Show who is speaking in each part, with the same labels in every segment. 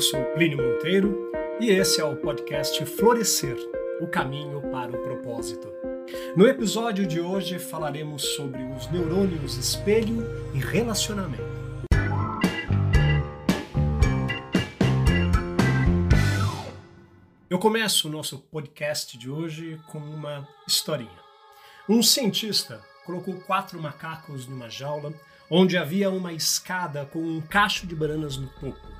Speaker 1: Eu sou Plínio Monteiro e esse é o podcast Florescer o caminho para o propósito. No episódio de hoje falaremos sobre os neurônios espelho e relacionamento. Eu começo o nosso podcast de hoje com uma historinha. Um cientista colocou quatro macacos numa jaula onde havia uma escada com um cacho de bananas no topo.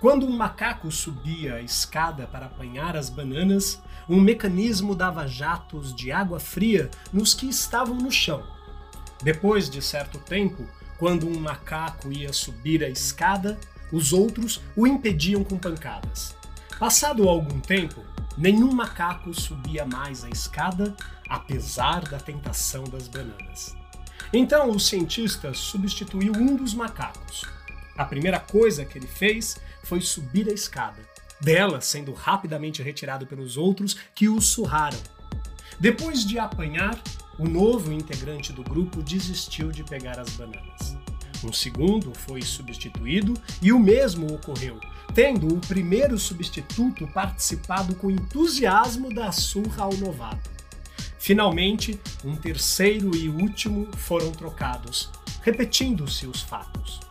Speaker 1: Quando um macaco subia a escada para apanhar as bananas, um mecanismo dava jatos de água fria nos que estavam no chão. Depois de certo tempo, quando um macaco ia subir a escada, os outros o impediam com pancadas. Passado algum tempo, nenhum macaco subia mais a escada, apesar da tentação das bananas. Então o cientista substituiu um dos macacos. A primeira coisa que ele fez foi subir a escada, dela sendo rapidamente retirado pelos outros que o surraram. Depois de apanhar, o novo integrante do grupo desistiu de pegar as bananas. Um segundo foi substituído e o mesmo ocorreu, tendo o primeiro substituto participado com entusiasmo da surra ao novato. Finalmente, um terceiro e último foram trocados, repetindo-se os fatos.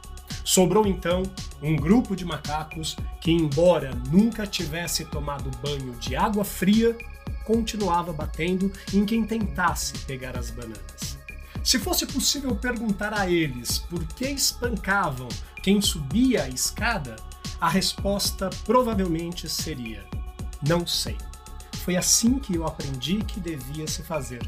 Speaker 1: Sobrou então um grupo de macacos que, embora nunca tivesse tomado banho de água fria, continuava batendo em quem tentasse pegar as bananas. Se fosse possível perguntar a eles por que espancavam quem subia a escada, a resposta provavelmente seria: não sei. Foi assim que eu aprendi que devia se fazer.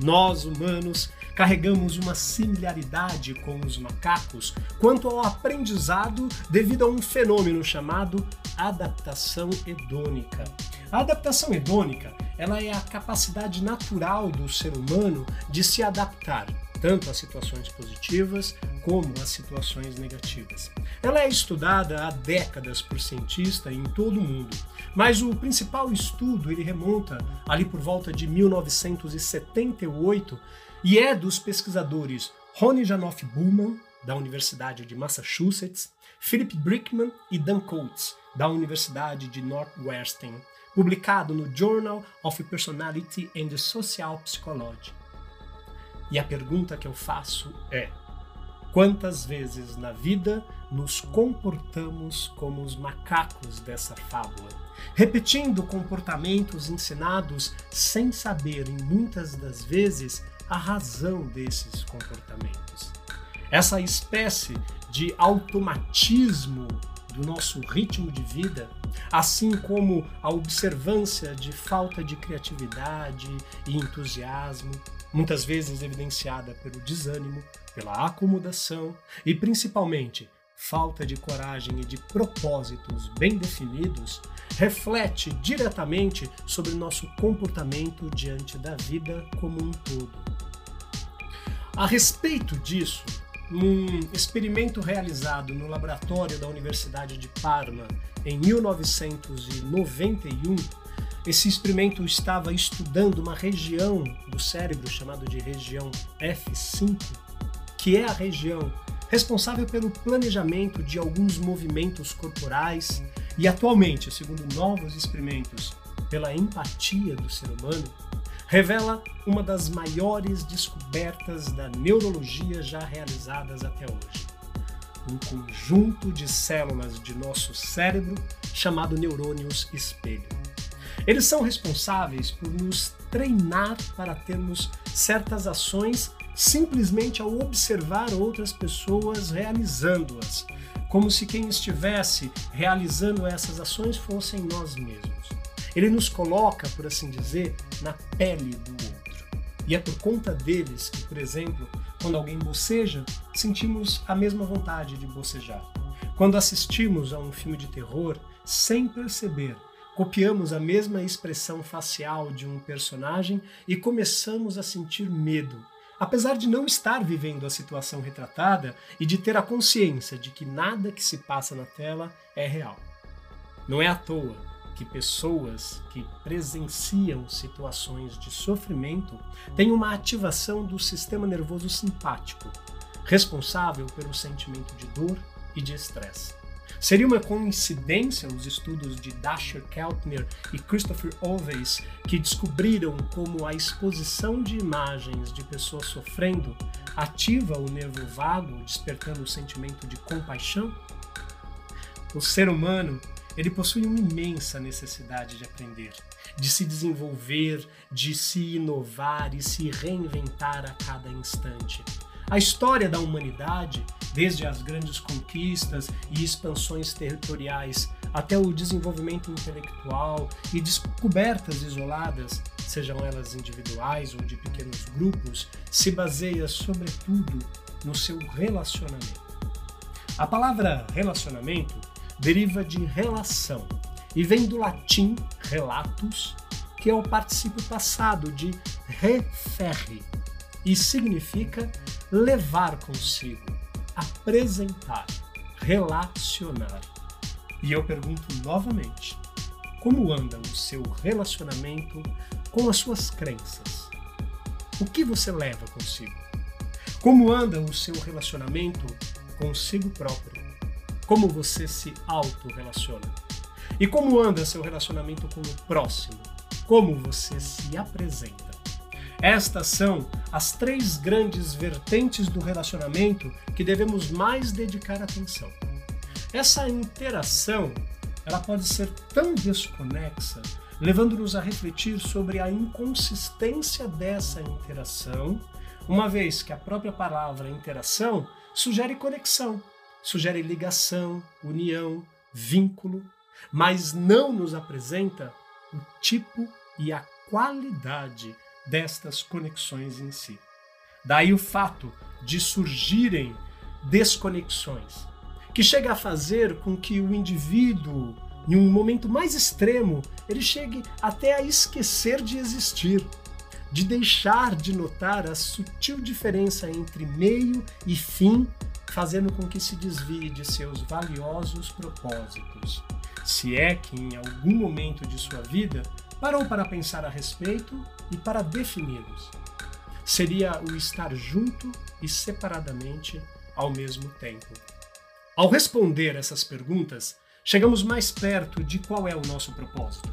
Speaker 1: Nós, humanos, carregamos uma similaridade com os macacos quanto ao aprendizado devido a um fenômeno chamado adaptação hedônica. A adaptação hedônica ela é a capacidade natural do ser humano de se adaptar tanto a situações positivas como a situações negativas. Ela é estudada há décadas por cientistas em todo o mundo, mas o principal estudo ele remonta ali por volta de 1978 e é dos pesquisadores Ronnie Janoff Bullman, da Universidade de Massachusetts, Philip Brickman e Dan Coates, da Universidade de Northwestern, publicado no Journal of Personality and Social Psychology. E a pergunta que eu faço é: quantas vezes na vida nos comportamos como os macacos dessa fábula, repetindo comportamentos ensinados sem saber, em muitas das vezes, a razão desses comportamentos. Essa espécie de automatismo do nosso ritmo de vida, assim como a observância de falta de criatividade e entusiasmo, muitas vezes evidenciada pelo desânimo, pela acomodação e principalmente falta de coragem e de propósitos bem definidos, reflete diretamente sobre nosso comportamento diante da vida como um todo. A respeito disso, num experimento realizado no laboratório da Universidade de Parma em 1991, esse experimento estava estudando uma região do cérebro chamada de região F5, que é a região responsável pelo planejamento de alguns movimentos corporais e atualmente, segundo novos experimentos, pela empatia do ser humano, revela uma das maiores descobertas da neurologia já realizadas até hoje. Um conjunto de células de nosso cérebro chamado neurônios espelho. Eles são responsáveis por nos treinar para termos certas ações simplesmente ao observar outras pessoas realizando-as, como se quem estivesse realizando essas ações fossem nós mesmos. Ele nos coloca, por assim dizer, na pele do outro. E é por conta deles que, por exemplo, quando alguém boceja, sentimos a mesma vontade de bocejar. Quando assistimos a um filme de terror, sem perceber, copiamos a mesma expressão facial de um personagem e começamos a sentir medo, apesar de não estar vivendo a situação retratada e de ter a consciência de que nada que se passa na tela é real. Não é à toa que pessoas que presenciam situações de sofrimento têm uma ativação do sistema nervoso simpático, responsável pelo sentimento de dor e de estresse. Seria uma coincidência os estudos de Dasher Keltner e Christopher Oveis que descobriram como a exposição de imagens de pessoas sofrendo ativa o nervo vago, despertando o sentimento de compaixão? O ser humano, ele possui uma imensa necessidade de aprender, de se desenvolver, de se inovar e se reinventar a cada instante. A história da humanidade, desde as grandes conquistas e expansões territoriais até o desenvolvimento intelectual e descobertas isoladas, sejam elas individuais ou de pequenos grupos, se baseia sobretudo no seu relacionamento. A palavra relacionamento deriva de relação e vem do latim relatus, que é o particípio passado de referre e significa levar consigo, apresentar, relacionar. E eu pergunto novamente: como anda o seu relacionamento com as suas crenças? O que você leva consigo? Como anda o seu relacionamento consigo próprio? Como você se auto-relaciona? E como anda seu relacionamento com o próximo? Como você se apresenta? Estas são as três grandes vertentes do relacionamento que devemos mais dedicar atenção. Essa interação, ela pode ser tão desconexa, levando-nos a refletir sobre a inconsistência dessa interação, uma vez que a própria palavra interação sugere conexão, sugere ligação, união, vínculo, mas não nos apresenta o tipo e a qualidade destas conexões em si. Daí o fato de surgirem desconexões, que chega a fazer com que o indivíduo, em um momento mais extremo, ele chegue até a esquecer de existir, de deixar de notar a sutil diferença entre meio e fim, fazendo com que se desvie de seus valiosos propósitos. Se é que em algum momento de sua vida parou para pensar a respeito e para defini-los. Seria o estar junto e separadamente ao mesmo tempo. Ao responder essas perguntas, chegamos mais perto de qual é o nosso propósito.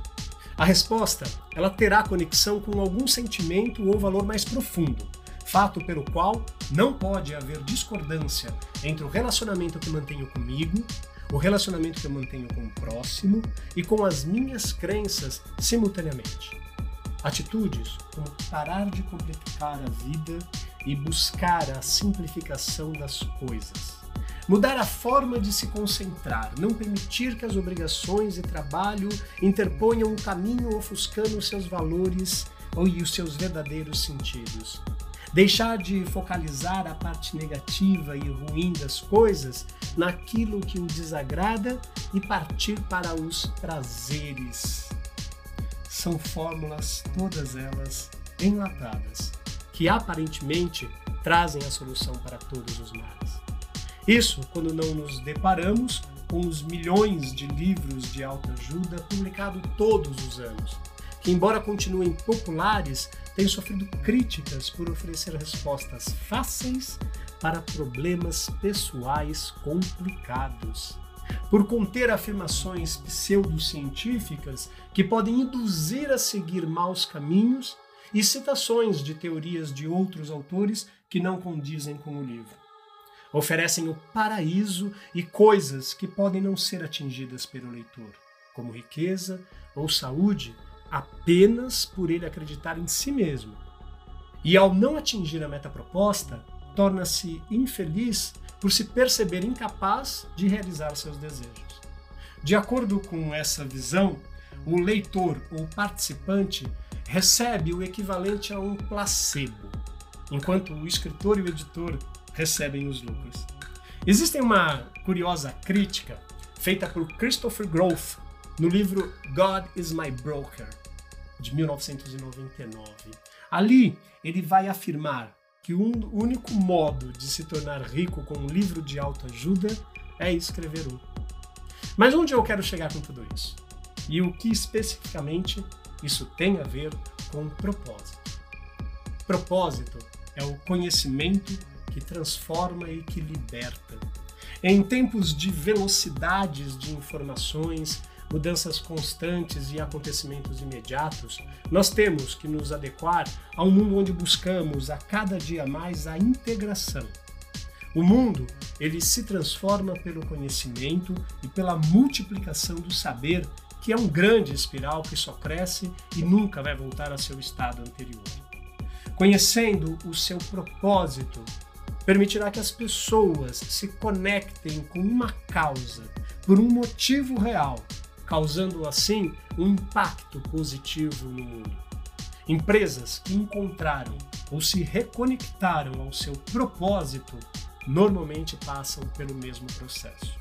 Speaker 1: A resposta, ela terá conexão com algum sentimento ou valor mais profundo, fato pelo qual não pode haver discordância entre o relacionamento que mantenho comigo o relacionamento que eu mantenho com o próximo e com as minhas crenças simultaneamente. Atitudes como parar de complicar a vida e buscar a simplificação das coisas. Mudar a forma de se concentrar, não permitir que as obrigações e trabalho interponham um caminho ofuscando os seus valores e os seus verdadeiros sentidos. Deixar de focalizar a parte negativa e ruim das coisas naquilo que o desagrada e partir para os prazeres. São fórmulas, todas elas enlatadas, que aparentemente trazem a solução para todos os males. Isso quando não nos deparamos com os milhões de livros de autoajuda publicados todos os anos, embora continuem populares, têm sofrido críticas por oferecer respostas fáceis para problemas pessoais complicados. Por conter afirmações pseudocientíficas que podem induzir a seguir maus caminhos e citações de teorias de outros autores que não condizem com o livro. Oferecem o paraíso e coisas que podem não ser atingidas pelo leitor, como riqueza ou saúde, apenas por ele acreditar em si mesmo. E ao não atingir a meta proposta, torna-se infeliz por se perceber incapaz de realizar seus desejos. De acordo com essa visão, o leitor ou participante recebe o equivalente a um placebo, enquanto o escritor e o editor recebem os lucros. Existe uma curiosa crítica feita por Christopher Groth no livro God is My Broker, de 1999. Ali, ele vai afirmar que o único modo de se tornar rico com um livro de autoajuda é escrever um. Mas onde eu quero chegar com tudo isso? E o que especificamente isso tem a ver com propósito? Propósito é o conhecimento que transforma e que liberta. Em tempos de velocidades de informações, mudanças constantes e acontecimentos imediatos, nós temos que nos adequar a um mundo onde buscamos a cada dia mais a integração. O mundo, ele se transforma pelo conhecimento e pela multiplicação do saber, que é um grande espiral que só cresce e nunca vai voltar a seu estado anterior. Conhecendo o seu propósito, permitirá que as pessoas se conectem com uma causa por um motivo real, causando assim um impacto positivo no mundo. Empresas que encontraram ou se reconectaram ao seu propósito normalmente passam pelo mesmo processo.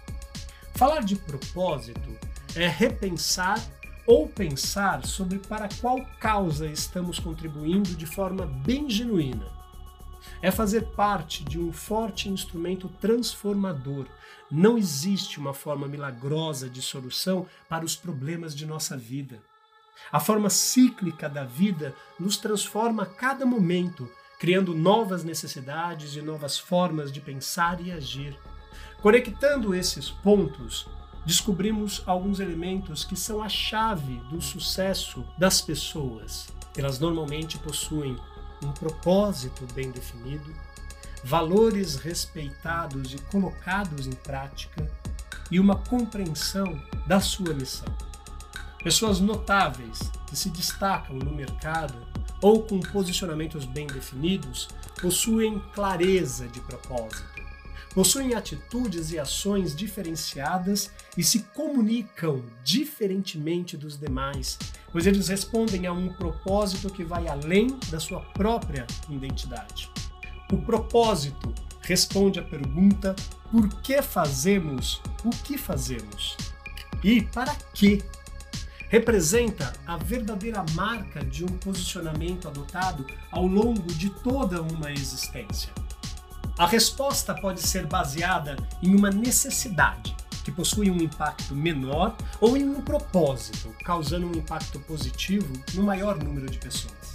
Speaker 1: Falar de propósito é repensar ou pensar sobre para qual causa estamos contribuindo de forma bem genuína é fazer parte de um forte instrumento transformador. Não existe uma forma milagrosa de solução para os problemas de nossa vida. A forma cíclica da vida nos transforma a cada momento, criando novas necessidades e novas formas de pensar e agir. Conectando esses pontos, descobrimos alguns elementos que são a chave do sucesso das pessoas. Elas normalmente possuem um propósito bem definido, valores respeitados e colocados em prática e uma compreensão da sua missão. Pessoas notáveis que se destacam no mercado ou com posicionamentos bem definidos possuem clareza de propósito, possuem atitudes e ações diferenciadas e se comunicam diferentemente dos demais, pois eles respondem a um propósito que vai além da sua própria identidade. O propósito responde à pergunta por que fazemos o que fazemos e para quê. Representa a verdadeira marca de um posicionamento adotado ao longo de toda uma existência. A resposta pode ser baseada em uma necessidade, que possui um impacto menor, ou em um propósito, causando um impacto positivo no maior número de pessoas.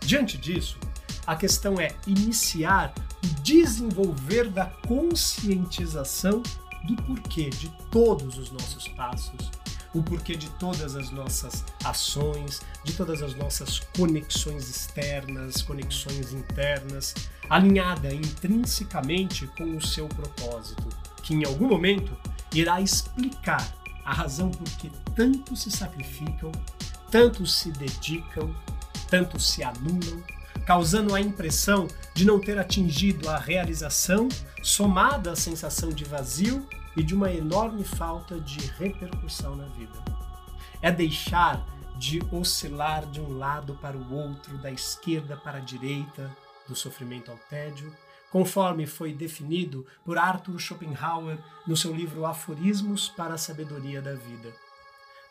Speaker 1: Diante disso, a questão é iniciar o desenvolver da conscientização do porquê de todos os nossos passos, o porquê de todas as nossas ações, de todas as nossas conexões externas, conexões internas, alinhada intrinsecamente com o seu propósito, que em algum momento irá explicar a razão por que tanto se sacrificam, tanto se dedicam, tanto se anulam, causando a impressão de não ter atingido a realização, somada à sensação de vazio e de uma enorme falta de repercussão na vida. É deixar de oscilar de um lado para o outro, da esquerda para a direita, do sofrimento ao tédio, conforme foi definido por Arthur Schopenhauer no seu livro Aforismos para a Sabedoria da Vida.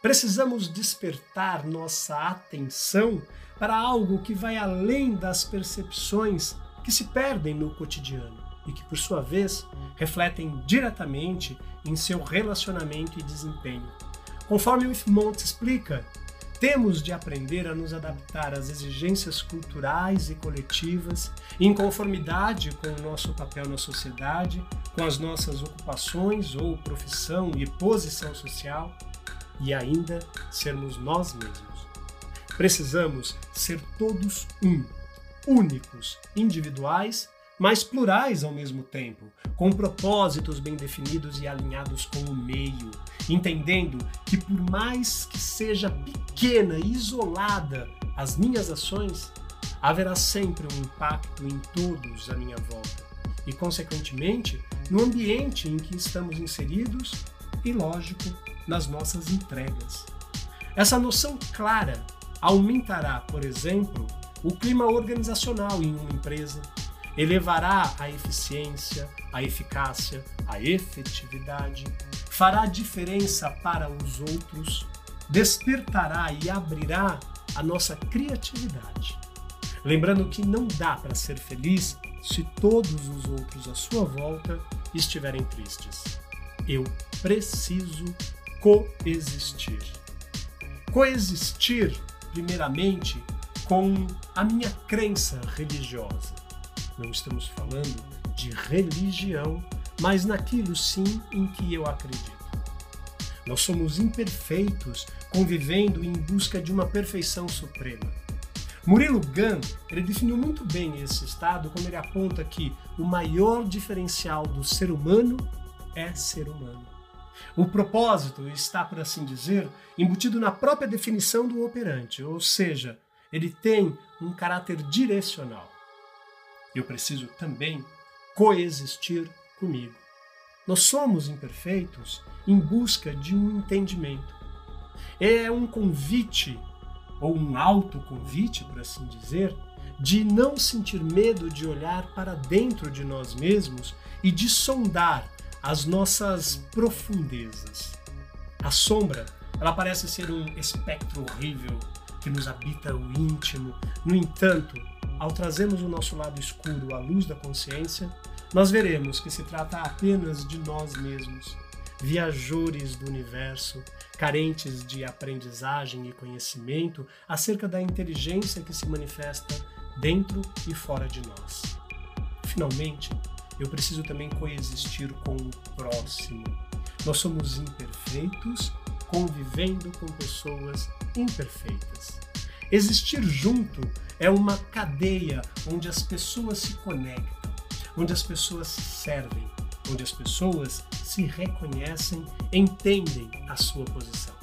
Speaker 1: Precisamos despertar nossa atenção para algo que vai além das percepções que se perdem no cotidiano e que, por sua vez, refletem diretamente em seu relacionamento e desempenho. Conforme Withmont explica, temos de aprender a nos adaptar às exigências culturais e coletivas, em conformidade com o nosso papel na sociedade, com as nossas ocupações ou profissão e posição social, e ainda sermos nós mesmos. Precisamos ser todos um, únicos, individuais mas plurais ao mesmo tempo, com propósitos bem definidos e alinhados com o meio, entendendo que por mais que seja pequena e isolada as minhas ações, haverá sempre um impacto em todos à minha volta e, consequentemente, no ambiente em que estamos inseridos e, lógico, nas nossas entregas. Essa noção clara aumentará, por exemplo, o clima organizacional em uma empresa, elevará a eficiência, a eficácia, a efetividade, fará diferença para os outros, despertará e abrirá a nossa criatividade. Lembrando que não dá para ser feliz se todos os outros à sua volta estiverem tristes. Eu preciso coexistir. Coexistir, primeiramente, com a minha crença religiosa não estamos falando de religião, mas naquilo sim em que eu acredito. Nós somos imperfeitos, convivendo em busca de uma perfeição suprema. Murilo Gun ele definiu muito bem esse estado quando ele aponta que o maior diferencial do ser humano é ser humano. O propósito está, por assim dizer, embutido na própria definição do operante, ou seja, ele tem um caráter direcional. Eu preciso também coexistir comigo. Nós somos imperfeitos em busca de um entendimento. É um convite, ou um autoconvite, por assim dizer, de não sentir medo de olhar para dentro de nós mesmos e de sondar as nossas profundezas. A sombra, ela parece ser um espectro horrível que nos habita o íntimo. No entanto, ao trazermos o nosso lado escuro à luz da consciência, nós veremos que se trata apenas de nós mesmos, viajores do universo, carentes de aprendizagem e conhecimento acerca da inteligência que se manifesta dentro e fora de nós. Finalmente, eu preciso também coexistir com o próximo. Nós somos imperfeitos convivendo com pessoas imperfeitas. Existir junto é uma cadeia onde as pessoas se conectam, onde as pessoas servem, onde as pessoas se reconhecem, entendem a sua posição.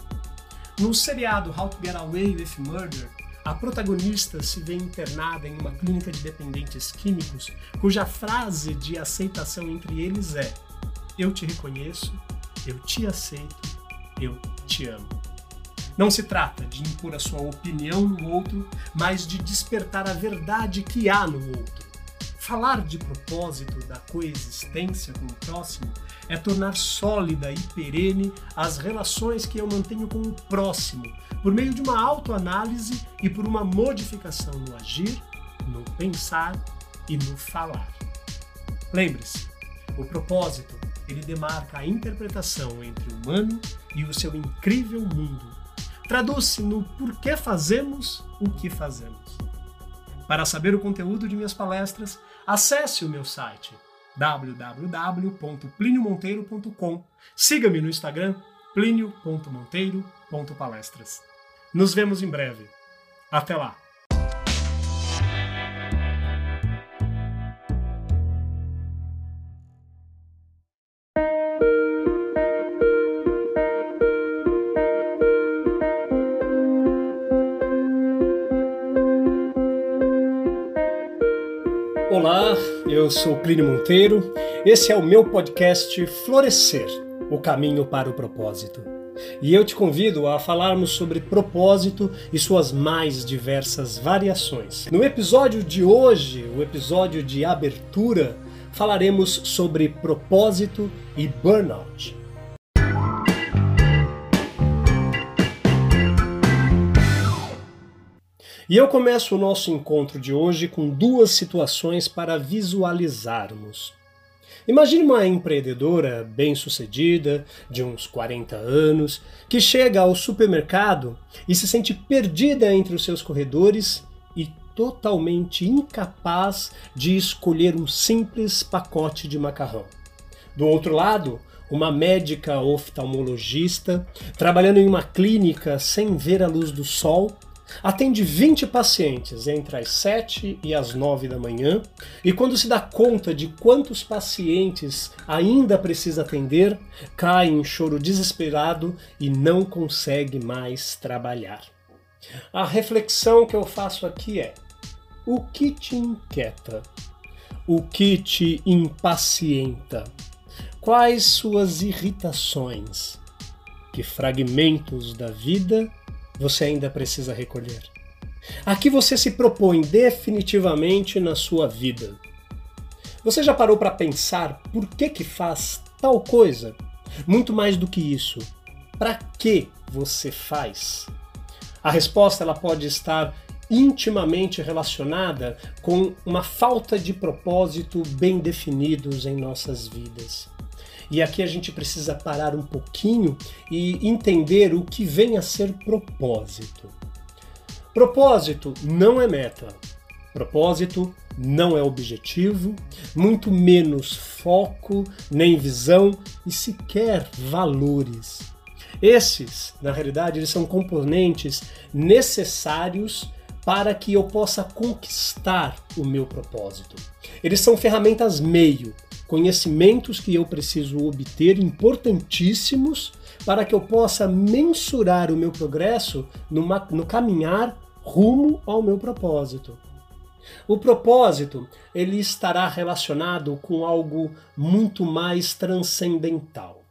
Speaker 1: No seriado How to Get Away with Murder, a protagonista se vê internada em uma clínica de dependentes químicos, cuja frase de aceitação entre eles é: Eu te reconheço, eu te aceito, eu te amo. Não se trata de impor a sua opinião no outro, mas de despertar a verdade que há no outro. Falar de propósito da coexistência com o próximo é tornar sólida e perene as relações que eu mantenho com o próximo, por meio de uma autoanálise e por uma modificação no agir, no pensar e no falar. Lembre-se, o propósito ele demarca a interpretação entre o humano e o seu incrível mundo. Traduz-se no porquê fazemos o que fazemos. Para saber o conteúdo de minhas palestras, acesse o meu site www.pliniomonteiro.com. Siga-me no Instagram plinio.monteiro.palestras. Nos vemos em breve. Até lá! Eu sou Plínio Monteiro. Esse é o meu podcast Florescer o caminho para o propósito. E eu te convido a falarmos sobre propósito e suas mais diversas variações. No episódio de hoje, o episódio de abertura, falaremos sobre propósito e burnout. E eu começo o nosso encontro de hoje com duas situações para visualizarmos. Imagine uma empreendedora bem-sucedida, de uns 40 anos, que chega ao supermercado e se sente perdida entre os seus corredores e totalmente incapaz de escolher um simples pacote de macarrão. Do outro lado, uma médica oftalmologista trabalhando em uma clínica sem ver a luz do sol Atende 20 pacientes entre as 7 e as 9 da manhã, e quando se dá conta de quantos pacientes ainda precisa atender, cai em choro desesperado e não consegue mais trabalhar. A reflexão que eu faço aqui é: o que te inquieta? O que te impacienta? Quais suas irritações? Que fragmentos da vida você ainda precisa recolher. Aqui você se propõe definitivamente na sua vida. Você já parou para pensar por que que faz tal coisa? Muito mais do que isso, para que você faz? A resposta ela pode estar intimamente relacionada com uma falta de propósito bem definidos em nossas vidas. E aqui a gente precisa parar um pouquinho e entender o que vem a ser propósito. Propósito não é meta. Propósito não é objetivo, muito menos foco, nem visão e sequer valores. Esses, na realidade, eles são componentes necessários para que eu possa conquistar o meu propósito. Eles são ferramentas meio, conhecimentos que eu preciso obter importantíssimos para que eu possa mensurar o meu progresso numa, no caminhar rumo ao meu propósito. O propósito, ele estará relacionado com algo muito mais transcendental.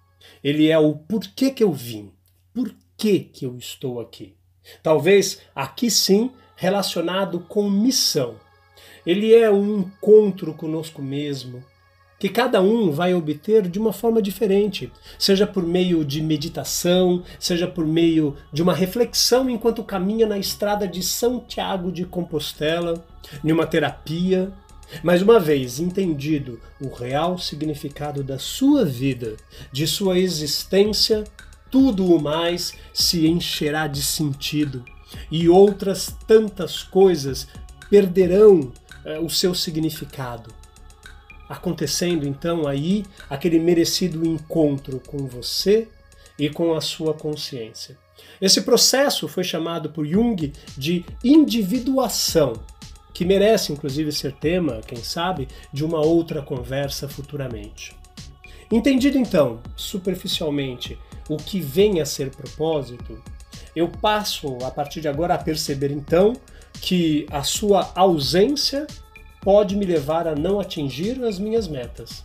Speaker 1: Ele é o porquê que eu vim, por que que eu estou aqui. Talvez aqui sim relacionado com missão. Ele é um encontro conosco mesmo, que cada um vai obter de uma forma diferente, seja por meio de meditação, seja por meio de uma reflexão enquanto caminha na estrada de São Tiago de Compostela, em uma terapia. Mais uma vez, entendido o real significado da sua vida, de sua existência, tudo o mais se encherá de sentido e outras tantas coisas perderão eh, o seu significado acontecendo então aí aquele merecido encontro com você e com a sua consciência. Esse processo foi chamado por Jung de individuação, que merece inclusive ser tema, quem sabe, de uma outra conversa futuramente. Entendido então, superficialmente, o que vem a ser propósito, eu passo a partir de agora a perceber então que a sua ausência pode me levar a não atingir as minhas metas.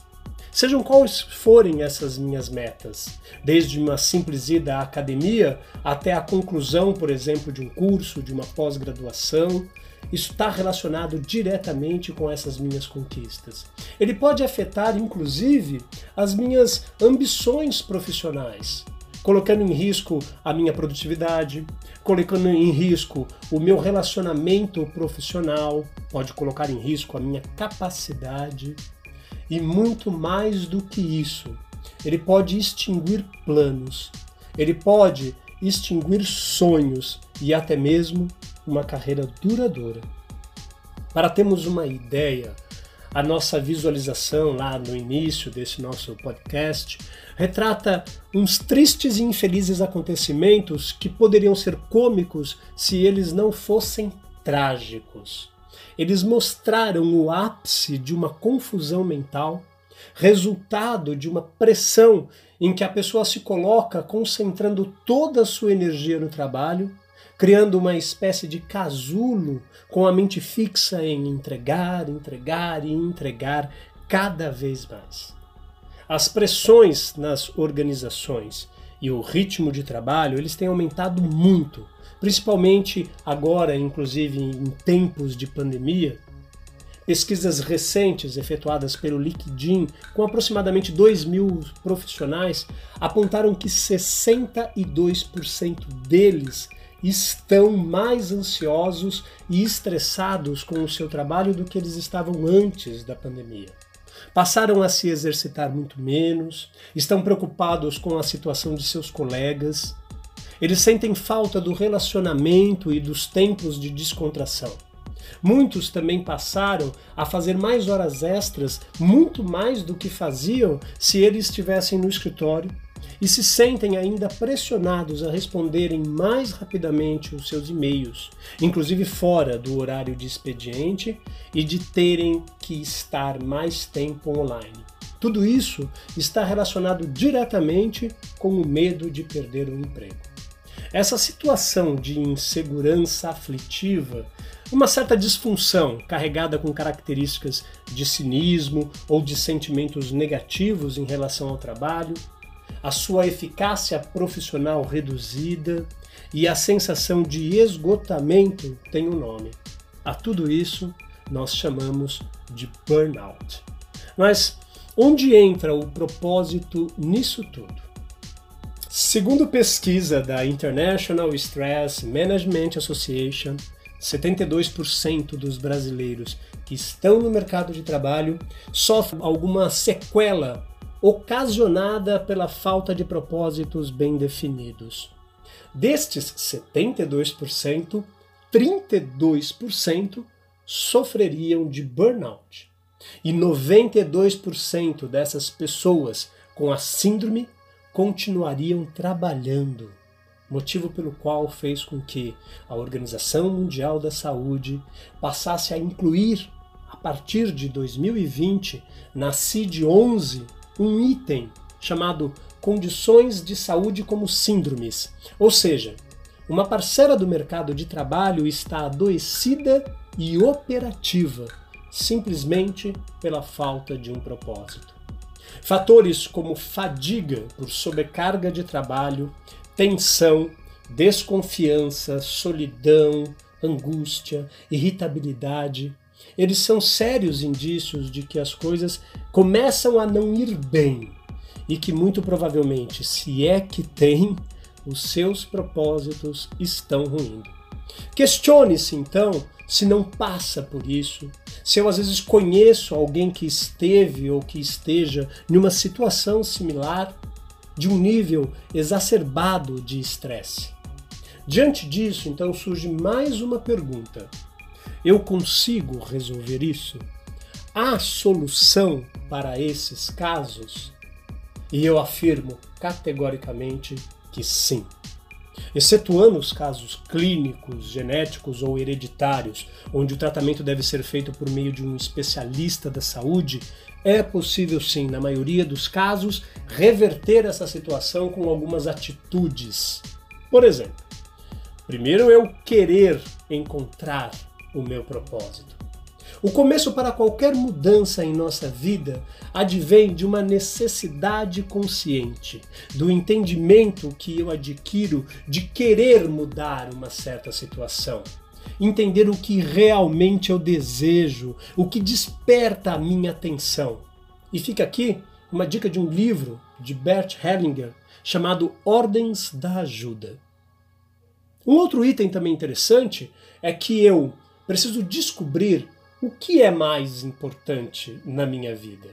Speaker 1: Sejam quais forem essas minhas metas, desde uma simples ida à academia até a conclusão, por exemplo, de um curso, de uma pós-graduação, isso está relacionado diretamente com essas minhas conquistas. Ele pode afetar, inclusive, as minhas ambições profissionais colocando em risco a minha produtividade, colocando em risco o meu relacionamento profissional, pode colocar em risco a minha capacidade e muito mais do que isso. Ele pode extinguir planos, ele pode extinguir sonhos e até mesmo uma carreira duradoura. Para termos uma ideia, a nossa visualização lá no início desse nosso podcast retrata uns tristes e infelizes acontecimentos que poderiam ser cômicos se eles não fossem trágicos. Eles mostraram o ápice de uma confusão mental, resultado de uma pressão em que a pessoa se coloca concentrando toda a sua energia no trabalho criando uma espécie de casulo com a mente fixa em entregar, entregar e entregar cada vez mais. As pressões nas organizações e o ritmo de trabalho, eles têm aumentado muito, principalmente agora, inclusive em tempos de pandemia. Pesquisas recentes efetuadas pelo LinkedIn, com aproximadamente 2 mil profissionais, apontaram que 62% deles estão mais ansiosos e estressados com o seu trabalho do que eles estavam antes da pandemia. Passaram a se exercitar muito menos, estão preocupados com a situação de seus colegas, eles sentem falta do relacionamento e dos tempos de descontração. Muitos também passaram a fazer mais horas extras, muito mais do que faziam se eles estivessem no escritório e se sentem ainda pressionados a responderem mais rapidamente os seus e-mails, inclusive fora do horário de expediente e de terem que estar mais tempo online. Tudo isso está relacionado diretamente com o medo de perder o emprego. Essa situação de insegurança aflitiva, uma certa disfunção carregada com características de cinismo ou de sentimentos negativos em relação ao trabalho, a sua eficácia profissional reduzida e a sensação de esgotamento tem um nome. A tudo isso nós chamamos de burnout. Mas onde entra o propósito nisso tudo? Segundo pesquisa da International Stress Management Association, 72% dos brasileiros que estão no mercado de trabalho sofrem alguma sequela ocasionada pela falta de propósitos bem definidos. Destes 72%, 32% sofreriam de burnout. E 92% dessas pessoas com a síndrome continuariam trabalhando, motivo pelo qual fez com que a Organização Mundial da Saúde passasse a incluir, a partir de 2020, na CID-11, um item chamado Condições de Saúde como Síndromes, ou seja, uma parcela do mercado de trabalho está adoecida e operativa simplesmente pela falta de um propósito. Fatores como fadiga por sobrecarga de trabalho, tensão, desconfiança, solidão, angústia, irritabilidade, eles são sérios indícios de que as coisas começam a não ir bem e que muito provavelmente, se é que tem, os seus propósitos estão ruindo. Questione-se então se não passa por isso, se eu às vezes conheço alguém que esteve ou que esteja em uma situação similar, de um nível exacerbado de estresse. Diante disso, então surge mais uma pergunta: eu consigo resolver isso? Há solução para esses casos? E eu afirmo categoricamente que sim. Excetuando os casos clínicos, genéticos ou hereditários, onde o tratamento deve ser feito por meio de um especialista da saúde, é possível sim, na maioria dos casos, reverter essa situação com algumas atitudes. Por exemplo, primeiro eu querer encontrar o meu propósito. O começo para qualquer mudança em nossa vida advém de uma necessidade consciente, do entendimento que eu adquiro de querer mudar uma certa situação. Entender o que realmente eu desejo, o que desperta a minha atenção. E fica aqui uma dica de um livro de Bert Hellinger chamado Ordens da Ajuda. Um outro item também interessante é que eu preciso descobrir o que é mais importante na minha vida?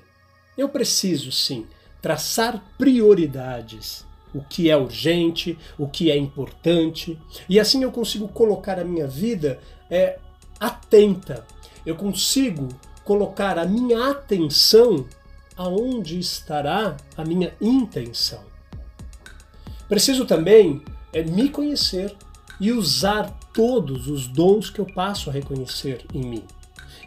Speaker 1: Eu preciso, sim, traçar prioridades. O que é urgente, o que é importante, e assim eu consigo colocar a minha vida é, atenta. Eu consigo colocar a minha atenção aonde estará a minha intenção. Preciso também é, me conhecer e usar todos os dons que eu passo a reconhecer em mim.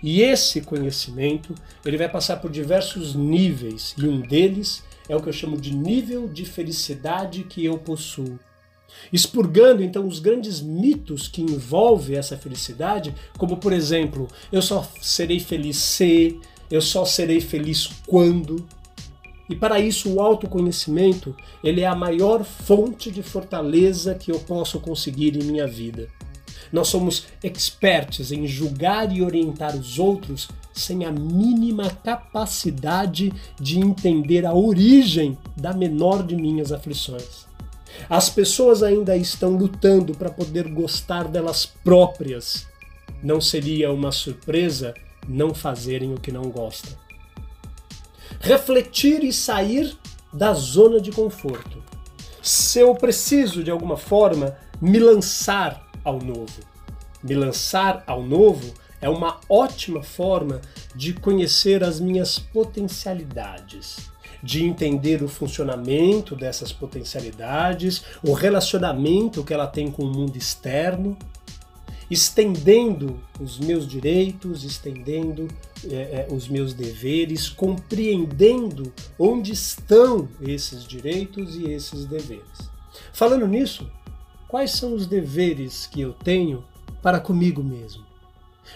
Speaker 1: E esse conhecimento, ele vai passar por diversos níveis, e um deles é o que eu chamo de nível de felicidade que eu possuo. Expurgando então os grandes mitos que envolvem essa felicidade, como por exemplo, eu só serei feliz se, eu só serei feliz quando. E para isso o autoconhecimento, ele é a maior fonte de fortaleza que eu posso conseguir em minha vida. Nós somos expertos em julgar e orientar os outros sem a mínima capacidade de entender a origem da menor de minhas aflições. As pessoas ainda estão lutando para poder gostar delas próprias. Não seria uma surpresa não fazerem o que não gostam. Refletir e sair da zona de conforto. Se eu preciso, de alguma forma, me lançar ao novo. Me lançar ao novo é uma ótima forma de conhecer as minhas potencialidades, de entender o funcionamento dessas potencialidades, o relacionamento que ela tem com o mundo externo, estendendo os meus direitos, estendendo é, é, os meus deveres, compreendendo onde estão esses direitos e esses deveres. Falando nisso, quais são os deveres que eu tenho para comigo mesmo?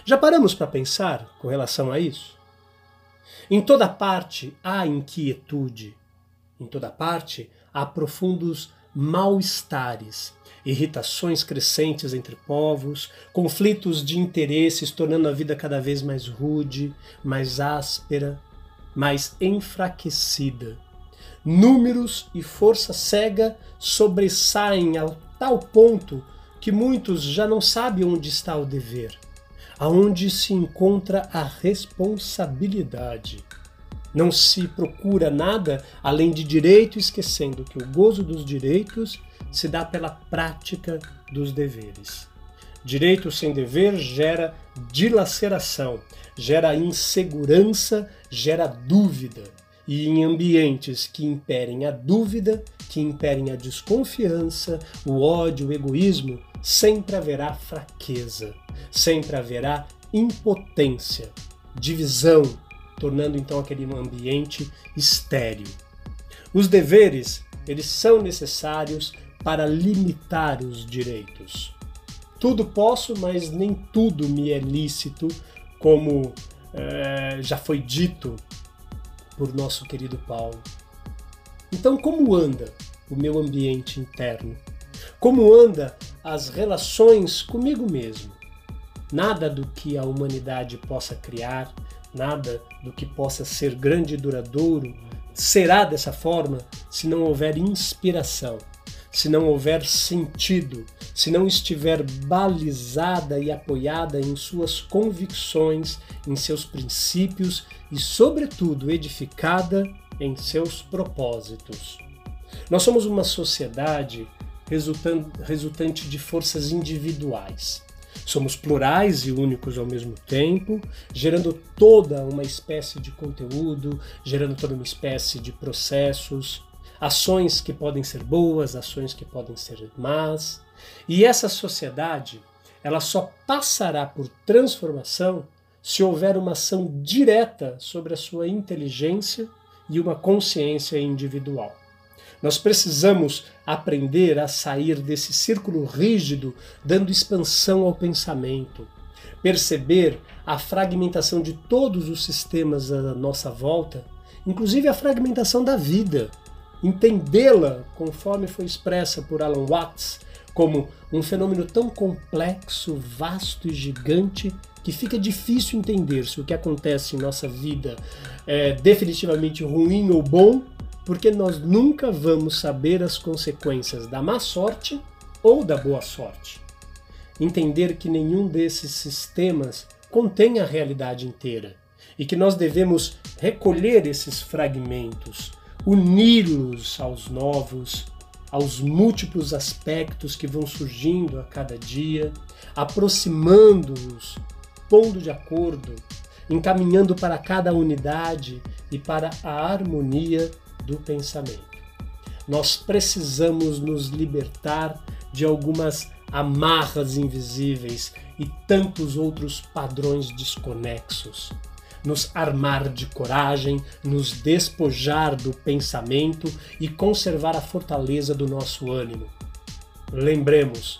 Speaker 1: Já paramos para pensar com relação a isso? Em toda parte há inquietude, em toda parte há profundos mal-estares, irritações crescentes entre povos, conflitos de interesses tornando a vida cada vez mais rude, mais áspera, mais enfraquecida. Números e força cega sobressaem ao tal ponto que muitos já não sabem onde está o dever, aonde se encontra a responsabilidade. Não se procura nada além de direito, esquecendo que o gozo dos direitos se dá pela prática dos deveres. Direito sem dever gera dilaceração, gera insegurança, gera dúvida. E em ambientes que imperem a dúvida, que imperem a desconfiança, o ódio, o egoísmo, sempre haverá fraqueza, sempre haverá impotência, divisão, tornando então aquele ambiente estéril. Os deveres, eles são necessários para limitar os direitos. Tudo posso, mas nem tudo me é lícito, como é, já foi dito por nosso querido Paulo. Então, como anda o meu ambiente interno? Como anda as relações comigo mesmo? Nada do que a humanidade possa criar, nada do que possa ser grande e duradouro será dessa forma se não houver inspiração, se não houver sentido, se não estiver balizada e apoiada em suas convicções, em seus princípios e, sobretudo, edificada em seus propósitos. Nós somos uma sociedade resultante de forças individuais. Somos plurais e únicos ao mesmo tempo, gerando toda uma espécie de conteúdo, gerando toda uma espécie de processos, ações que podem ser boas, ações que podem ser más. E essa sociedade, ela só passará por transformação se houver uma ação direta sobre a sua inteligência e uma consciência individual. Nós precisamos aprender a sair desse círculo rígido, dando expansão ao pensamento, perceber a fragmentação de todos os sistemas à nossa volta, inclusive a fragmentação da vida, entendê-la conforme foi expressa por Alan Watts como um fenômeno tão complexo, vasto e gigante que fica difícil entender se o que acontece em nossa vida é definitivamente ruim ou bom porque nós nunca vamos saber as consequências da má sorte ou da boa sorte. Entender que nenhum desses sistemas contém a realidade inteira e que nós devemos recolher esses fragmentos, uni-los aos novos, aos múltiplos aspectos que vão surgindo a cada dia, aproximando-nos, pondo de acordo, encaminhando para cada unidade e para a harmonia do pensamento. Nós precisamos nos libertar de algumas amarras invisíveis e tantos outros padrões desconexos. Nos armar de coragem, nos despojar do pensamento e conservar a fortaleza do nosso ânimo. Lembremos,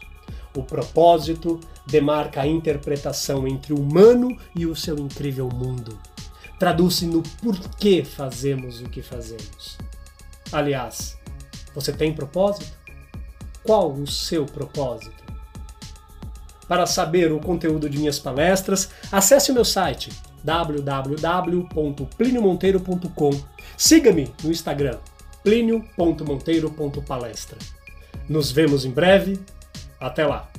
Speaker 1: o propósito demarca a interpretação entre o humano e o seu incrível mundo traduz-se no porquê fazemos o que fazemos. Aliás, você tem propósito? Qual o seu propósito? Para saber o conteúdo de minhas palestras, acesse o meu site www.pliniomonteiro.com. Siga-me no Instagram plinio.monteiro.palestra. Nos vemos em breve. Até lá!